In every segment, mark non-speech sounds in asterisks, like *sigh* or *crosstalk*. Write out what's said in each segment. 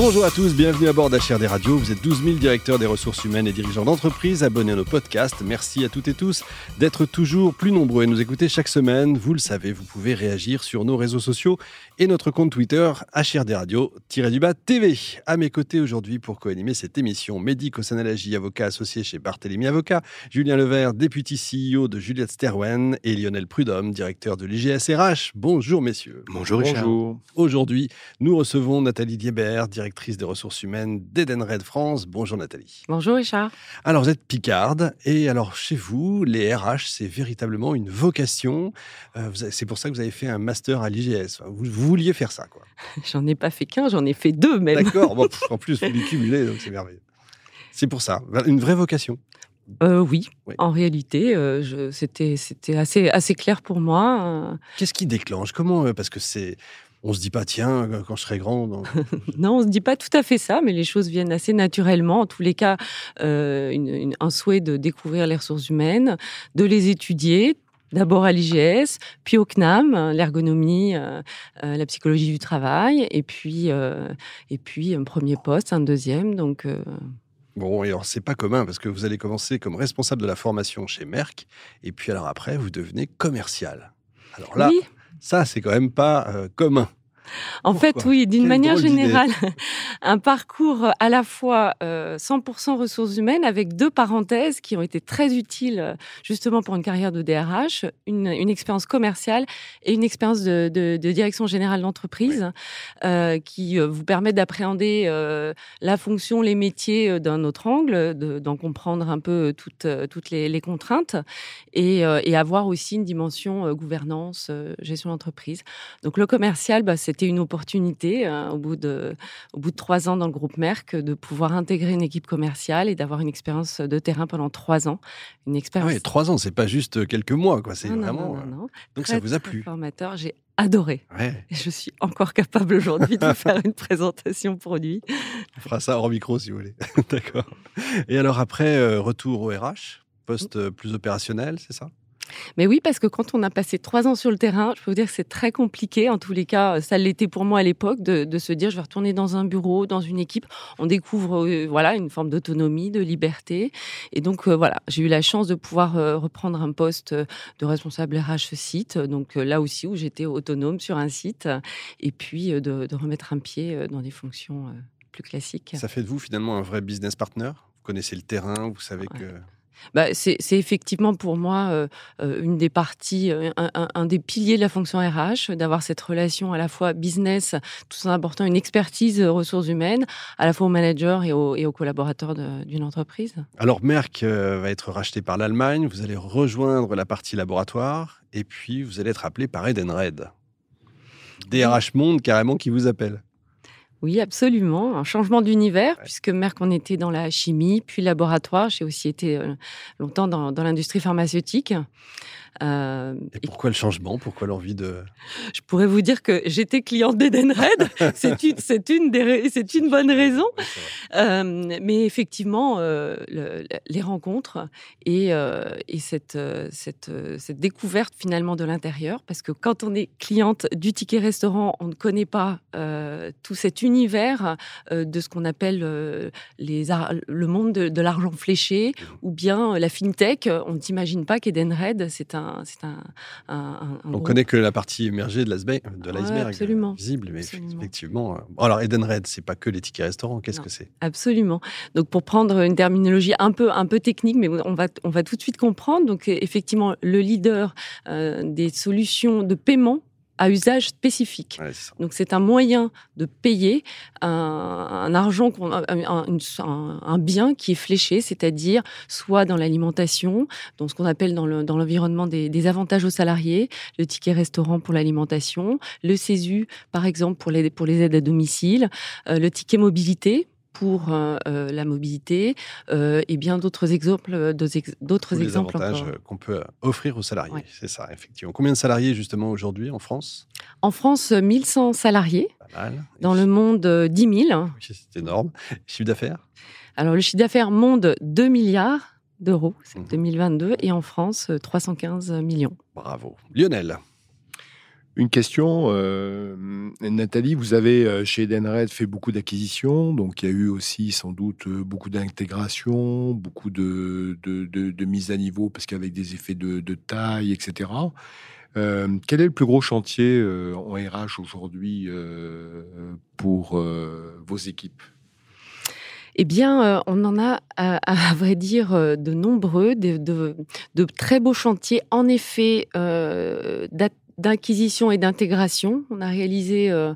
Bonjour à tous, bienvenue à bord d'HRD Radio. Vous êtes 12 000 directeurs des ressources humaines et dirigeants d'entreprise abonnés à nos podcasts. Merci à toutes et tous d'être toujours plus nombreux et nous écouter chaque semaine. Vous le savez, vous pouvez réagir sur nos réseaux sociaux et notre compte Twitter HRD Radio-du-bas TV. À mes côtés aujourd'hui pour co-animer cette émission, Mehdi Kossanalaji, avocat associé chez Barthélemy Avocat, Julien Levert, député CEO de Juliette Sterwen et Lionel Prudhomme, directeur de l'IGS RH. Bonjour messieurs. Bonjour Richard. Bonjour. Aujourd'hui, nous recevons Nathalie Diebert, directeur directrice des ressources humaines d'Edenred France. Bonjour Nathalie. Bonjour Richard. Alors vous êtes Picarde et alors chez vous, les RH, c'est véritablement une vocation. Euh, c'est pour ça que vous avez fait un master à l'IGS. Vous, vouliez faire ça, quoi. *laughs* J'en ai pas fait qu'un, j'en ai fait deux même. D'accord. en plus, *laughs* vous les cumulez, donc c'est merveilleux. C'est pour ça, une vraie vocation. Euh, oui. en réalité, euh, c'était c'était assez assez clair pour moi. Qu'est-ce qui déclenche? Comment Parce que c'est on se dit pas, tiens, quand je serai grand. *laughs* non, on se dit pas tout à fait ça, mais les choses viennent assez naturellement. En tous les cas, euh, un souhait de découvrir les ressources humaines, de les étudier. D'abord à l'IGS, puis au CNAM, l'ergonomie, euh, euh, la psychologie du travail, et puis, et puis un premier poste, un deuxième. Donc, Bon, et alors c'est pas commun parce que vous allez commencer comme responsable de la formation chez Merck, et puis alors après, vous devenez commercial. Alors là, ça, c'est quand même pas euh, commun. En fait, oui, d'une manière générale, *laughs* un parcours à la fois 100% euh, ressources humaines avec deux parenthèses qui ont été très utiles euh, justement pour une carrière de DRH, une, expérience commerciale et une expérience de, direction générale d'entreprise euh, qui vous permet d'appréhender la fonction, les métiers d'un autre angle, d'en comprendre un peu toutes, toutes les, contraintes et, avoir aussi une dimension gouvernance, gestion d'entreprise. Donc le commercial, bah, c'est c'était une opportunité hein, au, bout de, au bout de trois ans dans le groupe Merck de pouvoir intégrer une équipe commerciale et d'avoir une expérience de terrain pendant trois ans. Une ah expérience. oui, trois ans, c'est pas juste quelques mois, quoi. C'est vraiment. Non, non, Donc ça vous a plu. Formateur, j'ai adoré. Et je suis encore capable aujourd'hui de *laughs* faire une présentation produit. On fera ça hors micro si vous voulez. *laughs* D'accord. Et alors après, euh, retour au RH, poste euh, plus opérationnel, c'est ça? Mais oui, parce que quand on a passé trois ans sur le terrain, je peux vous dire que c'est très compliqué. En tous les cas, ça l'était pour moi à l'époque de, se dire je vais retourner dans un bureau, dans une équipe. On découvre euh, voilà une forme d'autonomie, de liberté. Et donc euh, voilà, j'ai eu la chance de pouvoir euh, reprendre un poste de responsable RH site. Donc là aussi où j'étais autonome sur un site, et puis de, remettre un pied dans des fonctions plus classiques. Ça fait de vous finalement un vrai business partner? Vous connaissez le terrain, vous savez que bah, c'est effectivement pour moi euh, euh, une des parties, euh, un, des piliers de la fonction RH, d'avoir cette relation à la fois business, tout en apportant une expertise ressources humaines, à la fois aux managers et aux, et aux collaborateurs d'une entreprise. Alors Merck va être racheté par l'Allemagne, vous allez rejoindre la partie laboratoire, et puis vous allez être appelé par Edenred. DRH Monde carrément qui vous appelle. Oui, absolument. Un changement d'univers, puisque Merck, on était dans la chimie, puis laboratoire. J'ai aussi été euh, longtemps dans, dans l'industrie pharmaceutique. Euh, et pourquoi le changement? Pourquoi l'envie de... *laughs* Je pourrais vous dire que j'étais cliente d'Edenred. *laughs* c'est une, c'est une, c'est une bonne raison. Euh, mais effectivement, euh, les rencontres et, et cette, cette, cette découverte finalement de l'intérieur, parce que quand on est cliente du ticket restaurant, on ne connaît pas tout cet univers de ce qu'on appelle les le monde de, de l'argent fléché mmh. ou bien la fintech. On ne s'imagine pas qu'Edenred, c'est un un, On connaît que la partie émergée de l'iceberg, de l'iceberg visible, mais effectivement. Euh, alors Edenred, c'est pas que les tickets restaurants. Qu'est-ce que c'est? Absolument. Donc pour prendre une terminologie un peu un peu technique, mais on va on va tout de suite comprendre. Donc effectivement, le leader euh, des solutions de paiement à usage spécifique. Donc c'est un moyen de payer un, argent, un, bien qui est fléché, c'est-à-dire soit dans l'alimentation, dans ce qu'on appelle dans l'environnement des, avantages aux salariés, le ticket restaurant pour l'alimentation, le CESU par exemple pour les, pour les aides à domicile, euh, le ticket mobilité pour la mobilité et bien d'autres exemples, d'autres exemples. avantages qu'on peut offrir aux salariés, c'est ça, effectivement. Combien de salariés justement aujourd'hui en France? En France, 1100 salariés. Dans le monde, 10 000. c'est énorme. Chiffre d'affaires? Alors le chiffre d'affaires monde 2 milliards d'euros, c'est 2022, mmh. et en France, 315 millions. Bravo. Lionel une question, euh, Nathalie, vous avez euh, chez Edenred fait beaucoup d'acquisitions, donc il y a eu aussi sans doute euh, beaucoup d'intégration, beaucoup de, de, mise à niveau, parce qu'avec des effets de, taille, etc. quel est le plus gros chantier en RH aujourd'hui pour vos équipes? Eh bien, on en a, à, vrai dire, de nombreux, de, de, très beaux chantiers. En effet, d'acquisition et d'intégration. On a réalisé euh,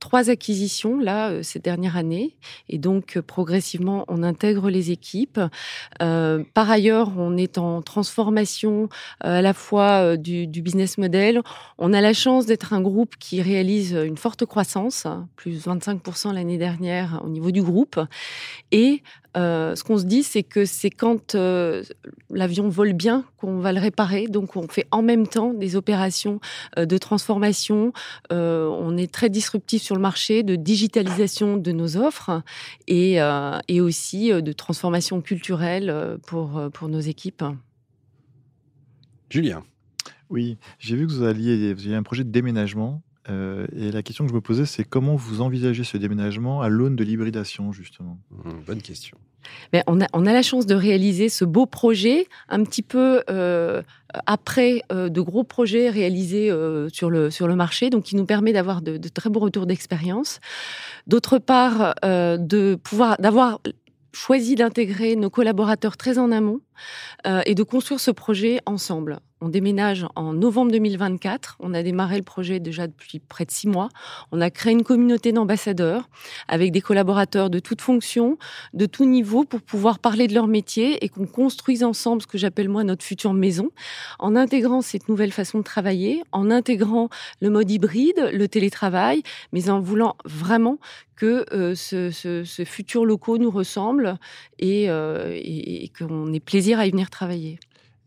trois acquisitions là euh, ces dernières et donc euh, progressivement on intègre les équipes. par ailleurs, on est en transformation à la fois du, du, business model. On a la chance d'être un groupe qui réalise une forte croissance, plus 25% l'année dernière au niveau du groupe, et euh, ce qu'on se dit, c'est que c'est quand euh, l'avion vole bien qu'on va le réparer. Donc, on fait en même temps des opérations euh, de transformation. on est très disruptif sur le marché de digitalisation de nos offres et, et aussi de transformation culturelle pour, pour nos équipes. Julien. Oui, j'ai vu que vous alliez, vous aviez un projet de déménagement. Et la question que je me posais, c'est comment vous envisagez ce déménagement à l'aune de l'hybridation, justement? Mmh, Bonne question. Mais on, a, on a la chance de réaliser ce beau projet un petit peu euh, après euh, de gros projets réalisés euh, sur, le, sur le marché, donc qui nous permet d'avoir de, de, très beaux retours d'expérience. D'autre part, de pouvoir d'avoir choisi d'intégrer nos collaborateurs très en amont et de construire ce projet ensemble. On déménage en novembre 2024. On a démarré le projet déjà depuis près de six mois. On a créé une communauté d'ambassadeurs avec des collaborateurs de toutes fonctions, de tout niveau pour pouvoir parler de leur métier et qu'on construise ensemble ce que j'appelle moi notre future maison en intégrant cette nouvelle façon de travailler, en intégrant le mode hybride, le télétravail, mais en voulant vraiment que euh, ce, futur locaux nous ressemble et, euh, et qu'on ait plaisir à y venir travailler.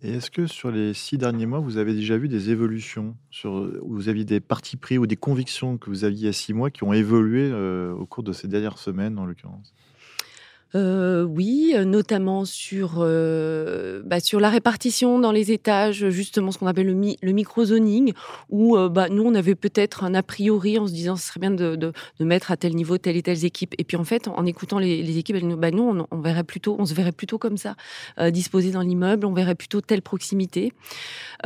Et est-ce que sur les six derniers mois, vous avez déjà vu des évolutions sur, Vous aviez des partis pris ou des convictions que vous aviez il y a six mois qui ont évolué euh, au cours de ces dernières semaines, en l'occurrence? Euh, oui, notamment sur, euh, bah, sur la répartition dans les étages, justement ce qu'on appelle le, le micro-zoning, où euh, bah, nous, on avait peut-être un a priori en se disant ce serait bien de, de, mettre à tel niveau telle et telle équipe. Et puis en fait, en écoutant les, équipes, nous bah, on, se verrait plutôt comme ça, euh, disposé dans l'immeuble, on verrait plutôt telle proximité.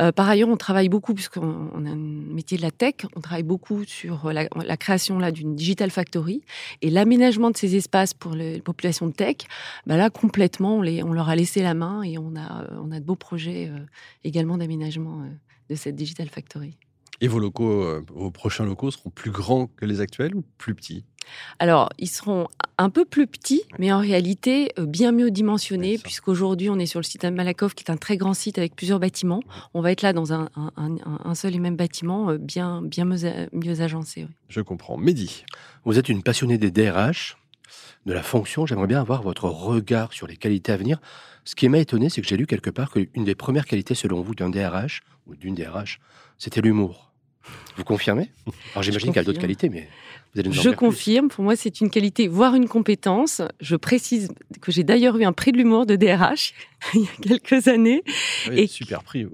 Euh, par ailleurs, on travaille beaucoup, puisqu'on a un métier de la tech, on travaille beaucoup sur la, la création d'une digital factory et l'aménagement de ces espaces pour les populations de tech, bah là complètement, on, les, on, leur a laissé la main et on a, euh, on a de beaux projets euh, également d'aménagement euh, de cette Digital Factory. Et vos locaux, vos prochains locaux seront plus grands que les actuels ou plus petits? Alors, ils seront un peu plus petits, mais en réalité bien mieux dimensionnés, puisqu'aujourd'hui, on est sur le site de Malakoff, qui est un très grand site avec plusieurs bâtiments. On va être là dans un, un, seul et même bâtiment, bien, bien mieux, mieux agencé. Je comprends. Mehdi? Vous êtes une passionnée des DRH de la fonction, j'aimerais bien avoir votre regard sur les qualités à venir. Ce qui m'a étonné, c'est que j'ai lu quelque part qu'une des premières qualités, selon vous, d'un DRH ou d'une DRH, c'était l'humour. Vous confirmez? Alors j'imagine qu'il y a d'autres qualités, mais vous allez nous en Je confirme. Pour moi, c'est une qualité, voire une compétence. Je précise que j'ai d'ailleurs eu un prix de l'humour de DRH *laughs* il y a quelques années. et super prix.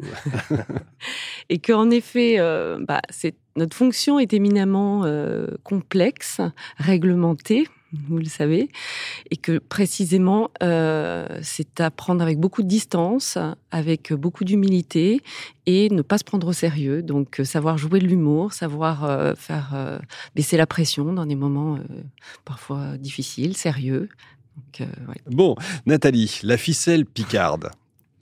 *laughs* et qu'en effet, euh, bah, notre fonction est éminemment euh, complexe, réglementée vous le savez, et que précisément, euh, c'est à prendre avec beaucoup de distance, avec beaucoup d'humilité, et ne pas se prendre au sérieux. Donc, euh, savoir jouer de l'humour, savoir euh, faire baisser la pression dans des moments parfois difficiles, sérieux. Bon, Nathalie, la ficelle picarde.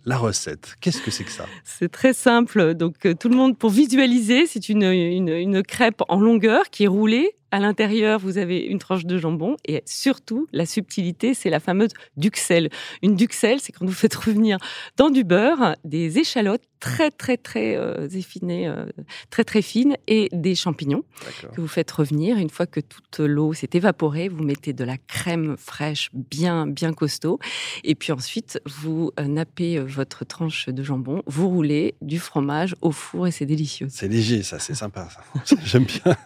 La recette, qu'est-ce que c'est que ça? C'est très simple. Donc, tout le monde, pour visualiser, c'est une, une, une crêpe en longueur qui est roulée À l'intérieur, vous avez une tranche de jambon et surtout, la subtilité, c'est la fameuse duxelle. Une duxelle, c'est quand vous faites revenir dans du beurre des échalotes très très très euh, effinées, euh, très très fines et des champignons que vous faites revenir. Une fois que toute l'eau s'est évaporée, vous mettez de la crème fraîche bien bien costaud et puis ensuite vous euh, nappez votre tranche de jambon, vous roulez du fromage au four et c'est délicieux. C'est léger ça, c'est sympa. *laughs* J'aime bien.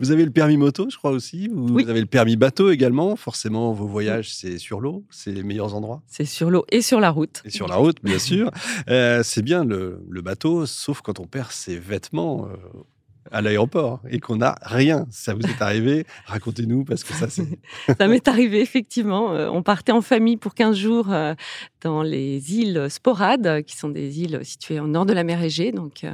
Vous avez le permis moto, je crois aussi, vous avez le permis bateau également. Forcément, vos voyages c'est sur l'eau, c'est les meilleurs endroits. C'est sur l'eau et sur la route. Et sur la route, bien sûr. c'est bien le le, bateau, sauf quand on perd ses vêtements euh, à l'aéroport et qu'on n'a rien. Ça vous est arrivé? Racontez-nous parce que ça c'est... *laughs* ça m'est arrivé effectivement. Euh, on partait en famille pour 15 jours euh, dans les îles Sporades, qui sont des îles situées au nord de la mer Égée. Donc,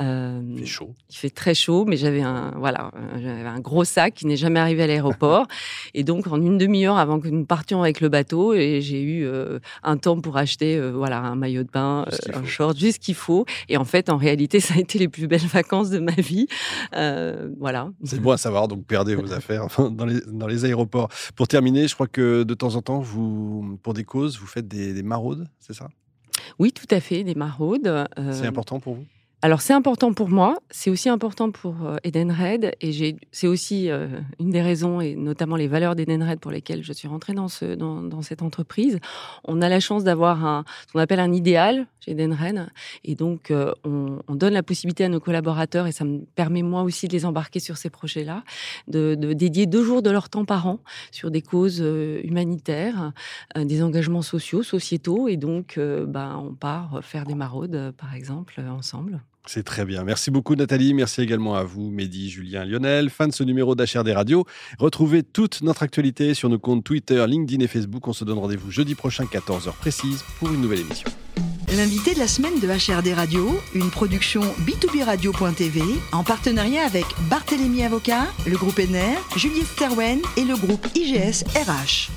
euh, il fait chaud. Il fait très chaud, mais j'avais un, voilà, j'avais un gros sac qui n'est jamais arrivé à l'aéroport. *laughs* et donc, en une demi-heure avant que nous partions avec le bateau, et j'ai eu un temps pour acheter voilà, un maillot de bain, un short, juste ce qu'il faut. Et en fait, en réalité, *laughs* ça a été les plus belles vacances de ma vie. Euh, voilà. C'est bon à savoir, donc perdez vos *laughs* affaires dans, les, dans les aéroports. Pour terminer, je crois que de temps en temps, vous, pour des causes, vous faites des, maraudes, c'est ça? Oui, tout à fait, des maraudes. Euh, c'est important pour vous? Alors c'est important pour moi, c'est aussi important pour euh, Eden Red et c'est aussi euh, une des raisons et notamment les valeurs d'Eden Red pour lesquelles je suis rentrée dans, ce, dans, cette entreprise. On a la chance d'avoir un, ce qu'on appelle un idéal chez Eden Red et donc euh, on, donne la possibilité à nos collaborateurs et ça me permet moi aussi de les embarquer sur ces projets-là, de, dédier deux jours de leur temps par an sur des causes humanitaires, des engagements sociaux, sociétaux et donc bah, on part faire des maraudes par exemple ensemble. C'est très bien. Merci beaucoup Nathalie. Merci également à vous, Mehdi, Julien, Lionel. Fin de ce numéro d'HRD Radio. Retrouvez toute notre actualité sur nos comptes Twitter, LinkedIn et Facebook. On se donne rendez-vous jeudi prochain, 14h précise, pour une nouvelle émission. L'invité de la semaine de HRD Radio, une production b2b radio.tv en partenariat avec Barthélémy Avocat, le groupe NR, Juliette Sterwen et le groupe IGS RH.